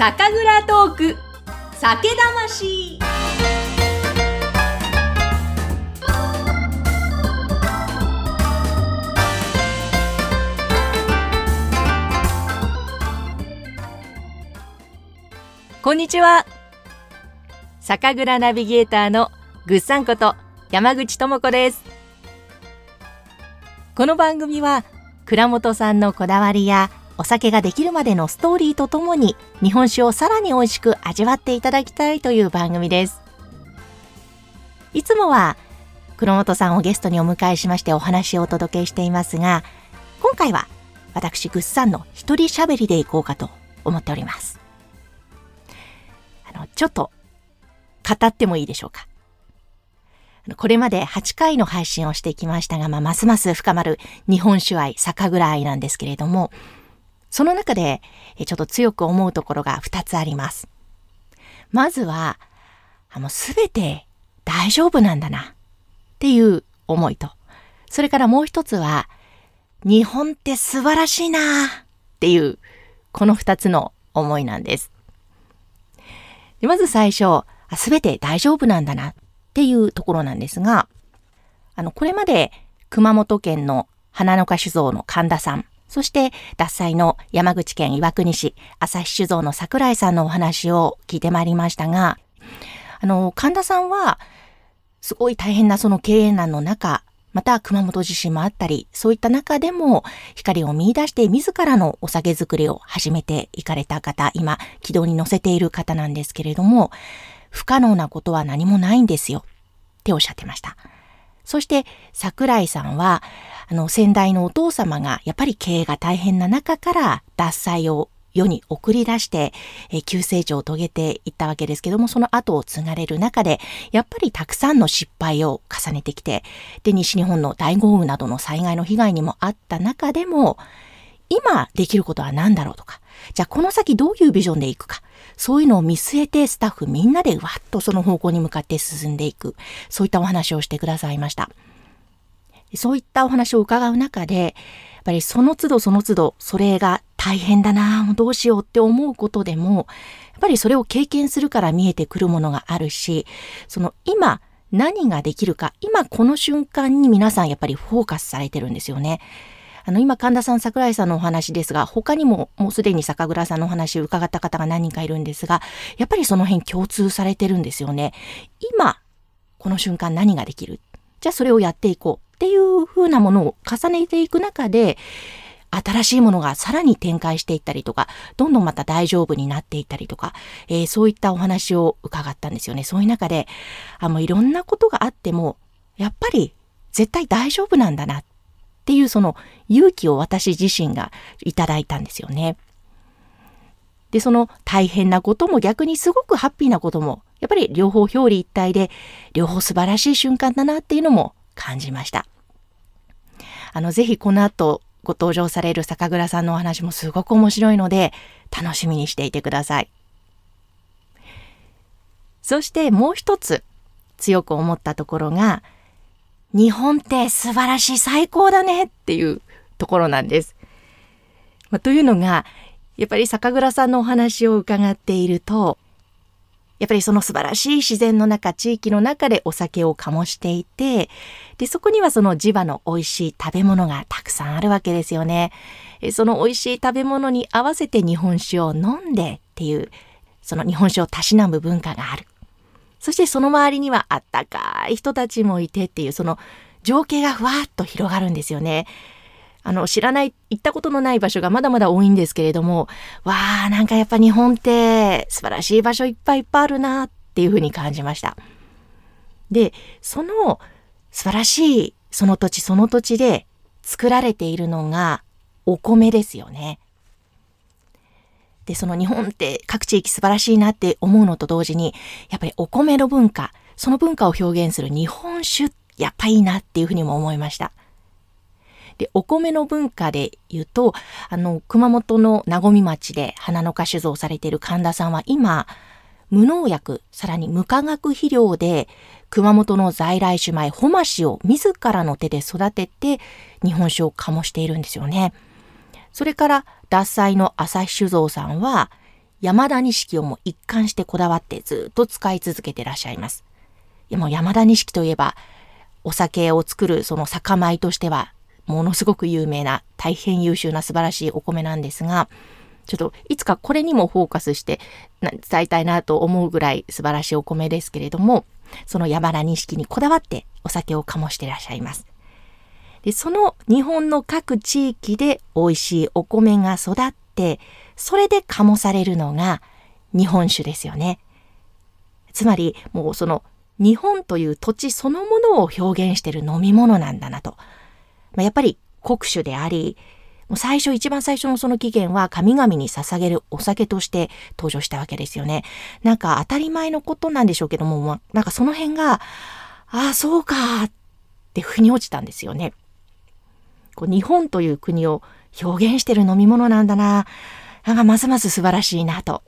酒蔵トーク。酒魂。こんにちは。酒蔵ナビゲーターのぐっさんこと山口智子です。この番組は蔵元さんのこだわりやお酒ができるまでのストーリーとともに日本酒をさらに美味しく味わっていただきたいという番組です。いつもは黒本さんをゲストにお迎えしましてお話をお届けしていますが、今回は私ぐっさんの一人喋りでいこうかと思っております。あの、ちょっと語ってもいいでしょうか？これまで8回の配信をしてきましたが、まあ、ますます深まる日本酒愛、酒蔵愛なんですけれども、その中で、ちょっと強く思うところが2つあります。まずは、もうすべて大丈夫なんだなっていう思いと、それからもう一つは、日本って素晴らしいなっていう、この2つの思いなんです。でまず最初、すべて大丈夫なんだなっていうところなんですが、あの、これまで熊本県の花の花酒造の神田さん、そして、脱菜の山口県岩国市、朝日酒造の桜井さんのお話を聞いてまいりましたが、あの、神田さんは、すごい大変なその経営難の中、また熊本地震もあったり、そういった中でも光を見出して自らのお酒作りを始めていかれた方、今、軌道に乗せている方なんですけれども、不可能なことは何もないんですよ、っておっしゃってました。そして桜井さんは、あの先代のお父様がやっぱり経営が大変な中から脱災を世に送り出して、え急成長を遂げていったわけですけども、その後を継がれる中で、やっぱりたくさんの失敗を重ねてきて、で、西日本の大豪雨などの災害の被害にもあった中でも、今できることは何だろうとか、じゃあこの先どういうビジョンでいくか、そういうのを見据えてスタッフみんなでわっとその方向に向かって進んでいく、そういったお話をしてくださいました。そういったお話を伺う中で、やっぱりその都度その都度、それが大変だなもうどうしようって思うことでも、やっぱりそれを経験するから見えてくるものがあるし、その今何ができるか、今この瞬間に皆さんやっぱりフォーカスされてるんですよね。あの、今、神田さん、桜井さんのお話ですが、他にももうすでに酒蔵さんのお話を伺った方が何人かいるんですが、やっぱりその辺共通されてるんですよね。今、この瞬間何ができる？じゃあそれをやっていこう。っていう風なものを重ねていく中で、新しいものがさらに展開していったりとか、どんどんまた大丈夫になっていったりとか、えー、そういったお話を伺ったんですよね。そういう中で、あの、いろんなことがあっても、やっぱり絶対大丈夫なんだなっていうその勇気を私自身がいただいたんですよね。で、その大変なことも逆にすごくハッピーなことも、やっぱり両方表裏一体で、両方素晴らしい瞬間だなっていうのも感じました。あの、ぜひこの後ご登場される酒蔵さんのお話もすごく面白いので、楽しみにしていてください。そしてもう一つ強く思ったところが、日本って素晴らしい最高だねっていうところなんです。まあ、というのが、やっぱり酒蔵さんのお話を伺っていると、やっぱりその素晴らしい自然の中、地域の中でお酒を醸していて、で、そこにはその地場の美味しい食べ物がたくさんあるわけですよね。その美味しい食べ物に合わせて日本酒を飲んでっていう、その日本酒をたしなむ文化がある。そしてその周りにはあったかい人たちもいてっていう、その情景がふわっと広がるんですよね。あの、知らない、行ったことのない場所がまだまだ多いんですけれども、わあ、なんかやっぱ日本って素晴らしい場所いっぱいいっぱいあるなっていうふうに感じました。で、その素晴らしいその土地その土地で作られているのがお米ですよね。で、その日本って各地域素晴らしいなって思うのと同時に、やっぱりお米の文化、その文化を表現する日本酒、やっぱいいなっていうふうにも思いました。で、お米の文化で言うと、あの、熊本の名古町で花の花酒造されている神田さんは今、無農薬、さらに無化学肥料で、熊本の在来種米、ホマシを自らの手で育てて、日本酒を醸しているんですよね。それから、獺祭の朝日酒造さんは、山田錦をも一貫してこだわってずっと使い続けてらっしゃいます。もう山田錦といえば、お酒を作るその酒米としては、ものすごく有名な、大変優秀な素晴らしいお米なんですが、ちょっといつかこれにもフォーカスして伝えたいなと思うぐらい素晴らしいお米ですけれども、その山田錦にこだわってお酒を醸してらっしゃいます。で、その日本の各地域で美味しいお米が育って、それで醸されるのが日本酒ですよね。つまり、もうその日本という土地そのものを表現してる飲み物なんだなと。まあ、やっぱり国酒であり、もう最初、一番最初のその起源は神々に捧げるお酒として登場したわけですよね。なんか当たり前のことなんでしょうけども、ま、なんかその辺が、ああ、そうかって腑に落ちたんですよね。こう日本という国を表現してる飲み物なんだな。なんかますます素晴らしいなと。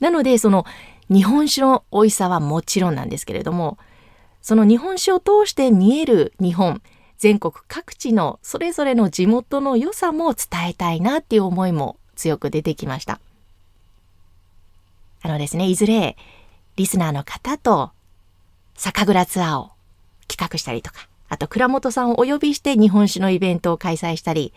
なので、その日本酒の美味しさはもちろんなんですけれども、その日本酒を通して見える日本、全国各地のそれぞれの地元の良さも伝えたいなっていう思いも強く出てきました。あのですね、いずれリスナーの方と酒蔵ツアーを企画したりとか、あと倉本さんをお呼びして日本酒のイベントを開催したり、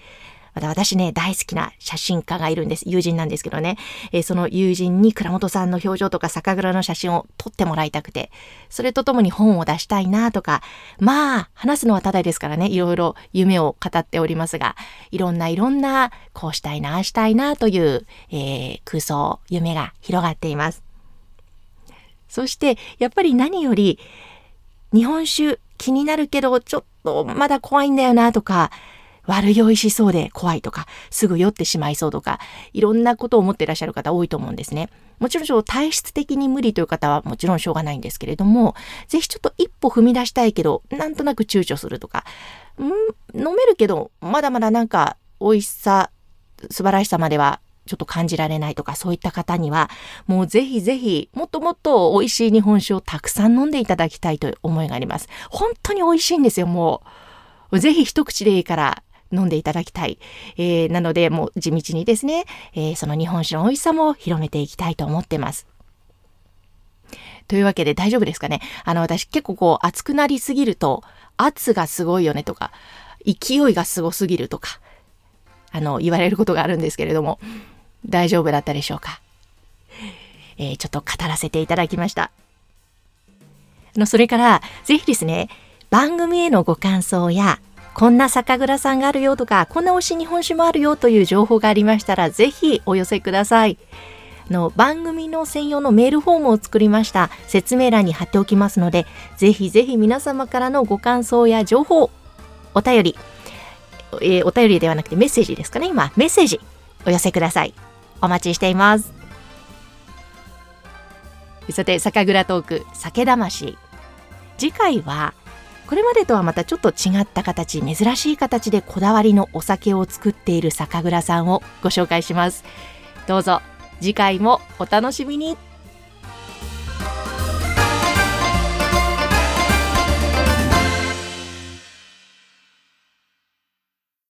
また私ね、大好きな写真家がいるんです。友人なんですけどね。えー、その友人に倉本さんの表情とか酒蔵の写真を撮ってもらいたくて、それとともに本を出したいなとか、まあ、話すのはただですからね、いろいろ夢を語っておりますが、いろんないろんな、こうしたいな、あしたいなという、えー、空想、夢が広がっています。そして、やっぱり何より、日本酒気になるけど、ちょっとまだ怖いんだよなとか、悪酔いしそうで怖いとか、すぐ酔ってしまいそうとか、いろんなことを思っていらっしゃる方多いと思うんですね。もちろん体質的に無理という方はもちろんしょうがないんですけれども、ぜひちょっと一歩踏み出したいけど、なんとなく躊躇するとか、ん飲めるけど、まだまだなんか美味しさ、素晴らしさまではちょっと感じられないとか、そういった方には、もうぜひぜひ、もっともっと美味しい日本酒をたくさん飲んでいただきたいという思いがあります。本当に美味しいんですよ、もう。ぜひ一口でいいから飲んでいただきたい。えー、なので、もう地道にですね、えー、その日本酒の美味しさも広めていきたいと思ってます。というわけで大丈夫ですかね？あの、私結構こう熱くなりすぎると、圧がすごいよねとか、勢いがすごすぎるとか、あの、言われることがあるんですけれども、大丈夫だったでしょうか？えー、ちょっと語らせていただきました。あの、それから、ぜひですね、番組へのご感想や、こんな酒蔵さんがあるよとか、こんな推し日本酒もあるよという情報がありましたら、ぜひお寄せください。の番組の専用のメールフォームを作りました。説明欄に貼っておきますので、ぜひぜひ皆様からのご感想や情報、お便り、えー、お便りではなくてメッセージですかね、今、メッセージお寄せください。お待ちしています。さて、酒蔵トーク、酒魂。次回は、これまでとはまたちょっと違った形珍しい形でこだわりのお酒を作っている酒蔵さんをご紹介しますどうぞ次回もお楽しみに